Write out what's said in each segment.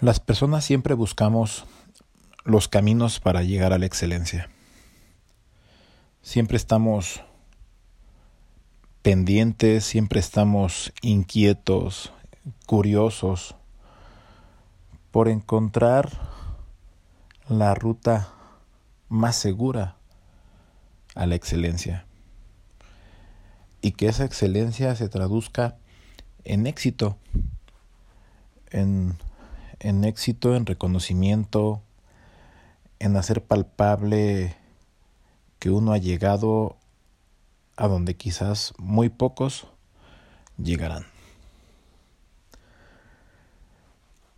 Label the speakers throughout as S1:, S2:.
S1: Las personas siempre buscamos los caminos para llegar a la excelencia. Siempre estamos pendientes, siempre estamos inquietos, curiosos por encontrar la ruta más segura a la excelencia y que esa excelencia se traduzca en éxito, en en éxito, en reconocimiento, en hacer palpable que uno ha llegado a donde quizás muy pocos llegarán.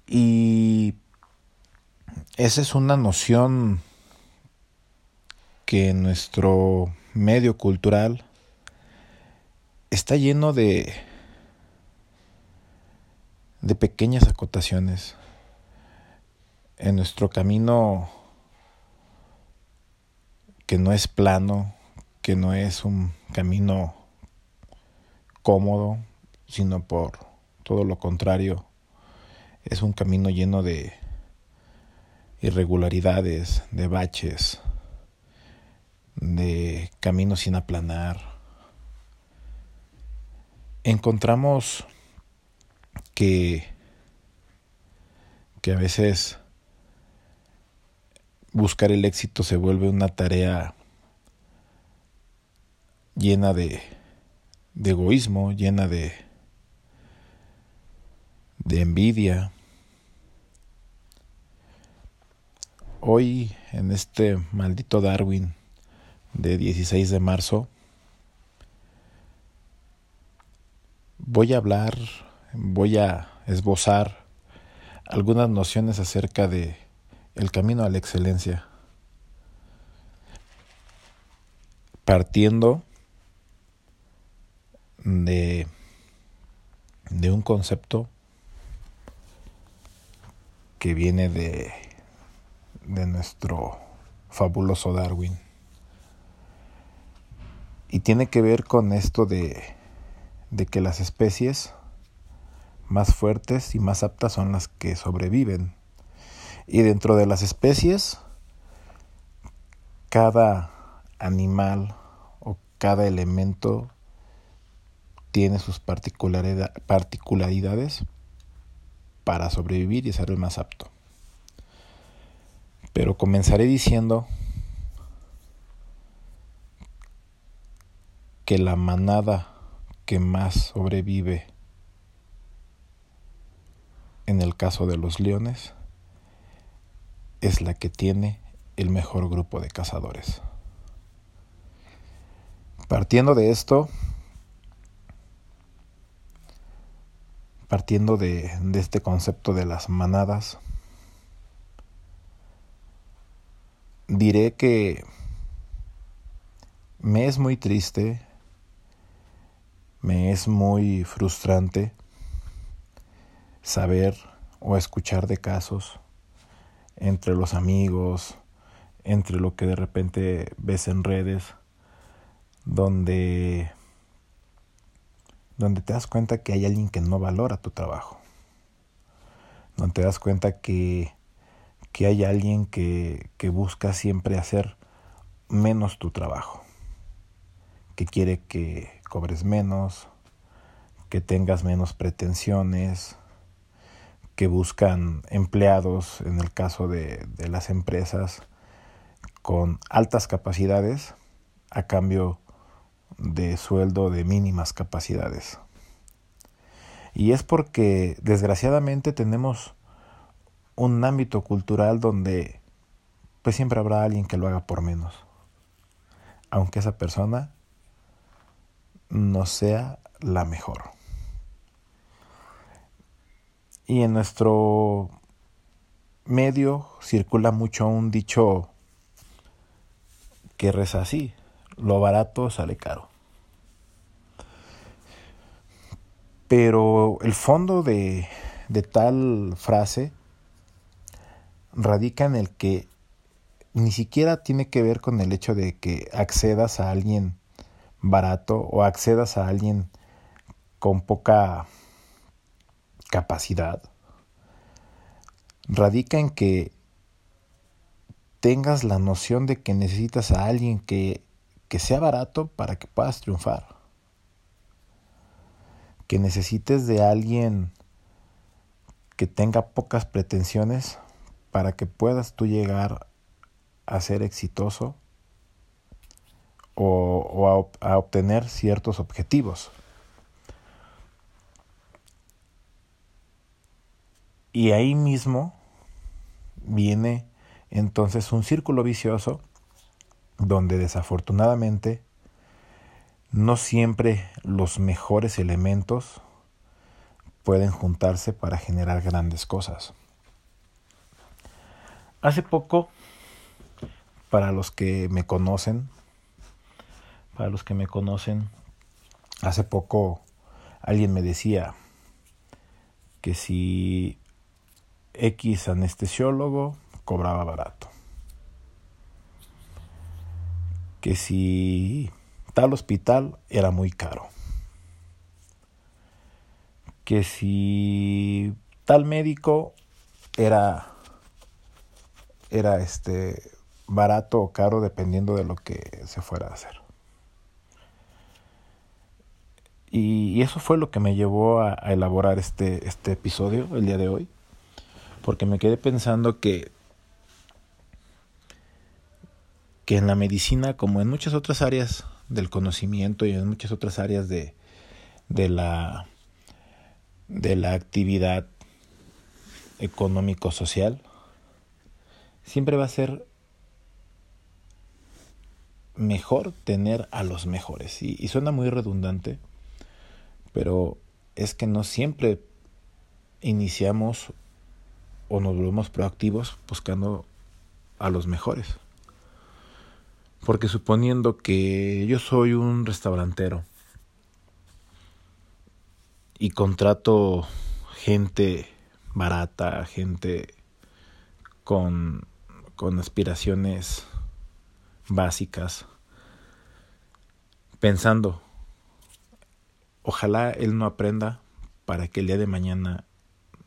S1: Y esa es una noción que en nuestro medio cultural está lleno de de pequeñas acotaciones en nuestro camino que no es plano, que no es un camino cómodo, sino por todo lo contrario, es un camino lleno de irregularidades, de baches, de caminos sin aplanar. Encontramos que, que a veces buscar el éxito se vuelve una tarea llena de, egoísmo, llena de, de envidia. Hoy, en este maldito Darwin de 16 de marzo, voy a hablar, voy a esbozar algunas nociones acerca de el camino a la excelencia. Partiendo de, de un concepto que viene de, de nuestro fabuloso Darwin. Y tiene que ver con esto de, de que las especies más fuertes y más aptas son las que sobreviven y dentro de las especies, cada animal o cada elemento tiene sus particularidades para sobrevivir y ser el más apto. Pero comenzaré diciendo que la manada que más sobrevive en el caso de los leones es la que tiene el mejor grupo de cazadores. Partiendo de esto, partiendo de, este concepto de las manadas, diré que me es muy triste, me es muy frustrante saber o escuchar de casos entre los amigos, entre lo que de repente ves en redes, donde, donde te das cuenta que hay alguien que no valora tu trabajo, donde te das cuenta que, que hay alguien que, que busca siempre hacer menos tu trabajo, que quiere que cobres menos, que tengas menos pretensiones, que buscan empleados, en el caso de, de las empresas, con altas capacidades a cambio de sueldo de mínimas capacidades. Y es porque desgraciadamente tenemos un ámbito cultural donde pues siempre habrá alguien que lo haga por menos. Aunque esa persona no sea la mejor. Y en nuestro medio circula mucho un dicho que reza así, lo barato sale caro. Pero el fondo de, de tal frase radica en el que ni siquiera tiene que ver con el hecho de que accedas a alguien barato o accedas a alguien con poca capacidad, radica en que tengas la noción de que necesitas a alguien que, que sea barato para que puedas triunfar. Que necesites de alguien que tenga pocas pretensiones para que puedas tú llegar a ser exitoso o, a, obtener ciertos objetivos. Y ahí mismo viene entonces un círculo vicioso donde desafortunadamente no siempre los mejores elementos pueden juntarse para generar grandes cosas. Hace poco, para los que me conocen, para los que me conocen, hace poco alguien me decía que si X anestesiólogo cobraba barato. Que si tal hospital era muy caro. Que si tal médico era era este barato o caro dependiendo de lo que se fuera a hacer. Y, eso fue lo que me llevó a, a elaborar este, este episodio el día de hoy. Porque me quedé pensando que que en la medicina, como en muchas otras áreas del conocimiento y en muchas otras áreas de, de la de la actividad económico-social, siempre va a ser mejor tener a los mejores. Y, y, suena muy redundante, pero es que no siempre iniciamos o nos volvemos proactivos buscando a los mejores. Porque suponiendo que yo soy un restaurantero y contrato gente barata, gente con, con aspiraciones básicas, pensando, ojalá él no aprenda para que el día de mañana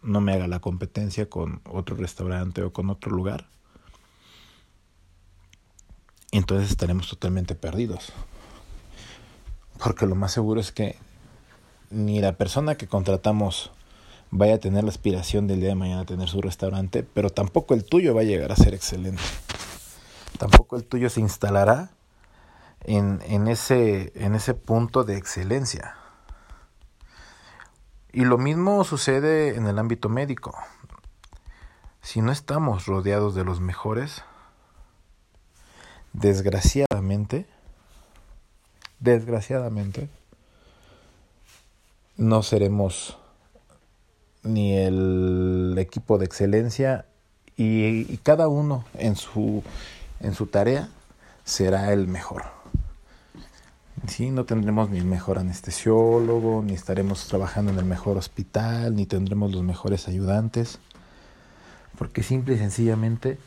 S1: no me haga la competencia con otro restaurante o con otro lugar entonces estaremos totalmente perdidos. Porque lo más seguro es que ni la persona que contratamos vaya a tener la aspiración del día de mañana a tener su restaurante, pero tampoco el tuyo va a llegar a ser excelente. Tampoco el tuyo se instalará en, en, ese, en ese punto de excelencia. Y lo mismo sucede en el ámbito médico. Si no estamos rodeados de los mejores, desgraciadamente, desgraciadamente, no seremos ni el equipo de excelencia y, cada uno en su, en su tarea será el mejor. Sí, no tendremos ni el mejor anestesiólogo, ni estaremos trabajando en el mejor hospital, ni tendremos los mejores ayudantes, porque simple y sencillamente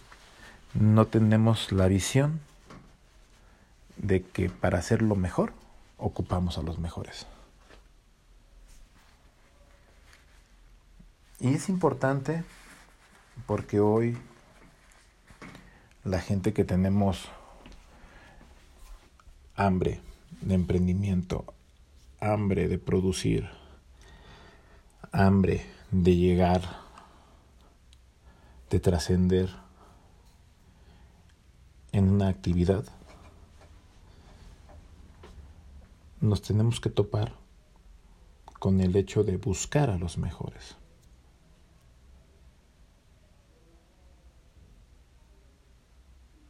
S1: no tenemos la visión de que para hacerlo mejor ocupamos a los mejores. Y es importante porque hoy la gente que tenemos hambre de emprendimiento, hambre de producir, hambre de llegar, de trascender en una actividad, nos tenemos que topar con el hecho de buscar a los mejores.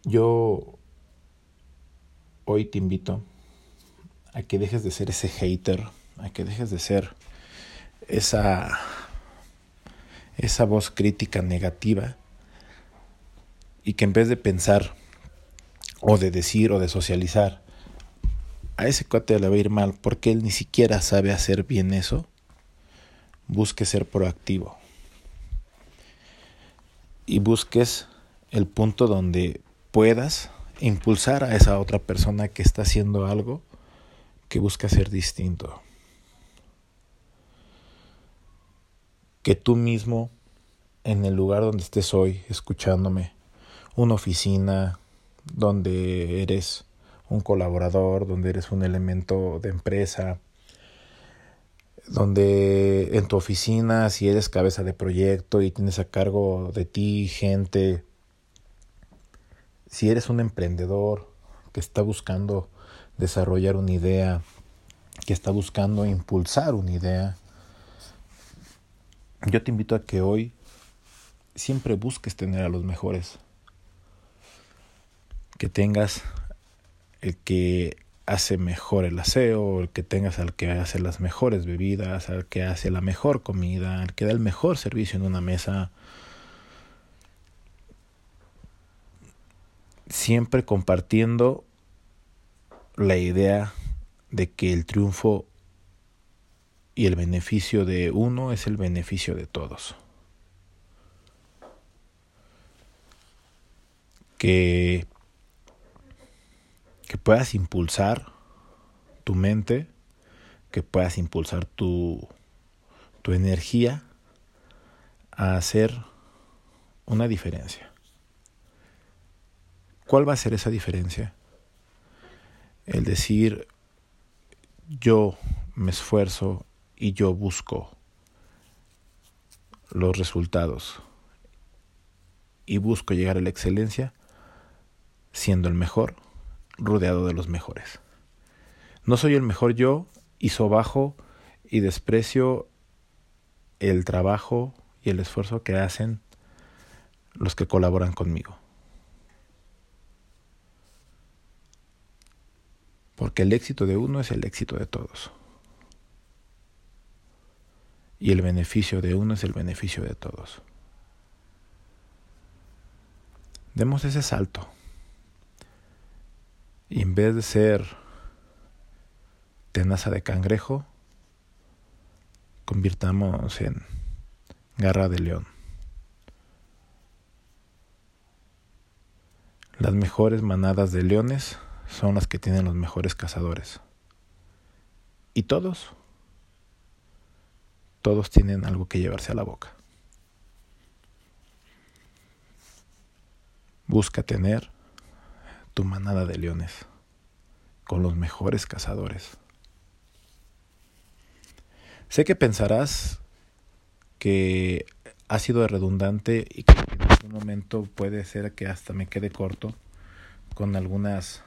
S1: Yo hoy te invito a que dejes de ser ese hater, a que dejes de ser esa esa voz crítica negativa y que en vez de pensar o de decir o de socializar a ese cuate le va a ir mal porque él ni siquiera sabe hacer bien eso, busque ser proactivo. Y busques el punto donde puedas impulsar a esa otra persona que está haciendo algo que busca ser distinto. Que tú mismo en el lugar donde estés hoy escuchándome, una oficina donde eres un colaborador, donde eres un elemento de empresa, donde en tu oficina, si eres cabeza de proyecto y tienes a cargo de ti gente, si eres un emprendedor que está buscando desarrollar una idea, que está buscando impulsar una idea, yo te invito a que hoy siempre busques tener a los mejores. Que tengas el que hace mejor el aseo, el que tengas al que hace las mejores bebidas, al que hace la mejor comida, al que da el mejor servicio en una mesa. Siempre compartiendo la idea de que el triunfo y el beneficio de uno es el beneficio de todos. Que, que puedas impulsar tu mente, que puedas impulsar tu, tu energía a hacer una diferencia. ¿Cuál va a ser esa diferencia? El decir, yo me esfuerzo y yo busco los resultados y busco llegar a la excelencia siendo el mejor, rodeado de los mejores. No soy el mejor yo y bajo y desprecio el trabajo y el esfuerzo que hacen los que colaboran conmigo. Porque el éxito de uno es el éxito de todos. Y el beneficio de uno es el beneficio de todos. Demos ese salto. Y en vez de ser tenaza de cangrejo, convirtamos en garra de león. Las mejores manadas de leones son las que tienen los mejores cazadores. Y todos todos tienen algo que llevarse a la boca. Busca tener tu manada de leones con los mejores cazadores. Sé que pensarás que ha sido redundante y que en algún momento puede ser que hasta me quede corto con algunas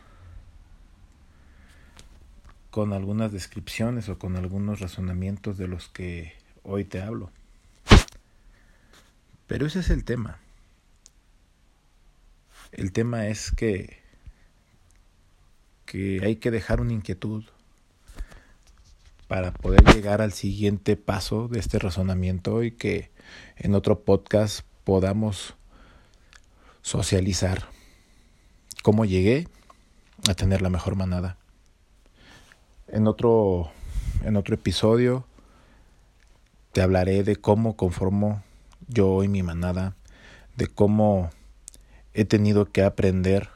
S1: con algunas descripciones o con algunos razonamientos de los que hoy te hablo. Pero ese es el tema. El tema es que, que hay que dejar una inquietud para poder llegar al siguiente paso de este razonamiento y que en otro podcast podamos socializar cómo llegué a tener la mejor manada. En otro, en otro episodio te hablaré de cómo conformo yo y mi manada, de cómo he tenido que aprender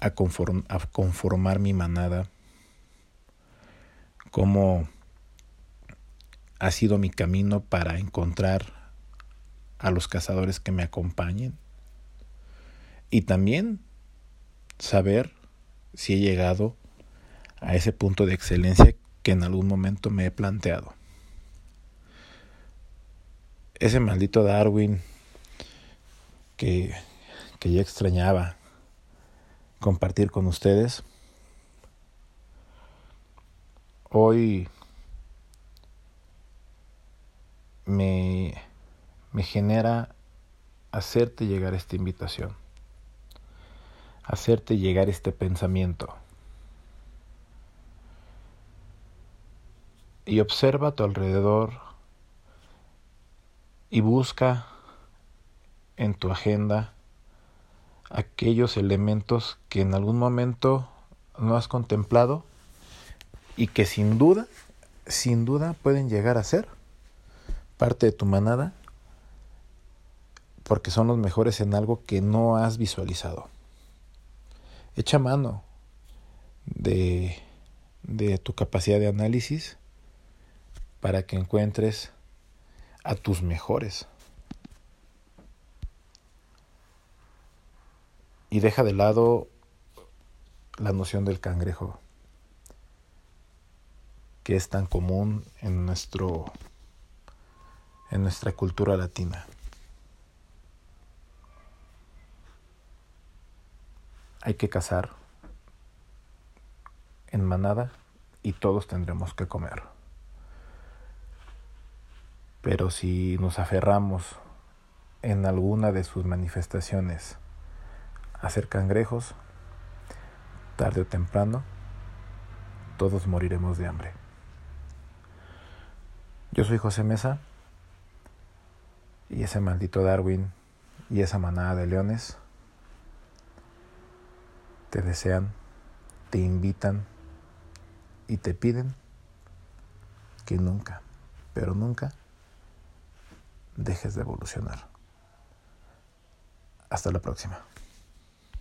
S1: a, conformar mi manada, cómo ha sido mi camino para encontrar a los cazadores que me acompañen y también saber si he llegado a ese punto de excelencia que en algún momento me he planteado ese maldito Darwin que, que ya extrañaba compartir con ustedes. Hoy me, me genera hacerte llegar esta invitación, hacerte llegar este pensamiento. Y observa a tu alrededor y busca en tu agenda aquellos elementos que en algún momento no has contemplado y que sin duda, sin duda pueden llegar a ser parte de tu manada porque son los mejores en algo que no has visualizado. Echa mano de, de tu capacidad de análisis para que encuentres a tus mejores. Y deja de lado la noción del cangrejo, que es tan común en, nuestro, en nuestra cultura latina. Hay que cazar en manada y todos tendremos que comer. Pero si nos aferramos en alguna de sus manifestaciones a ser cangrejos, tarde o temprano, todos moriremos de hambre. Yo soy José Mesa y ese maldito Darwin y esa manada de leones te desean, te invitan y te piden que nunca, pero nunca dejes de evolucionar. Hasta la próxima.